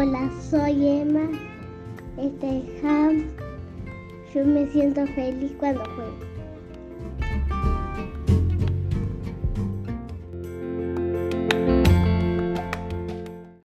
Hola, soy Emma. Este es Ham. Yo me siento feliz cuando juego.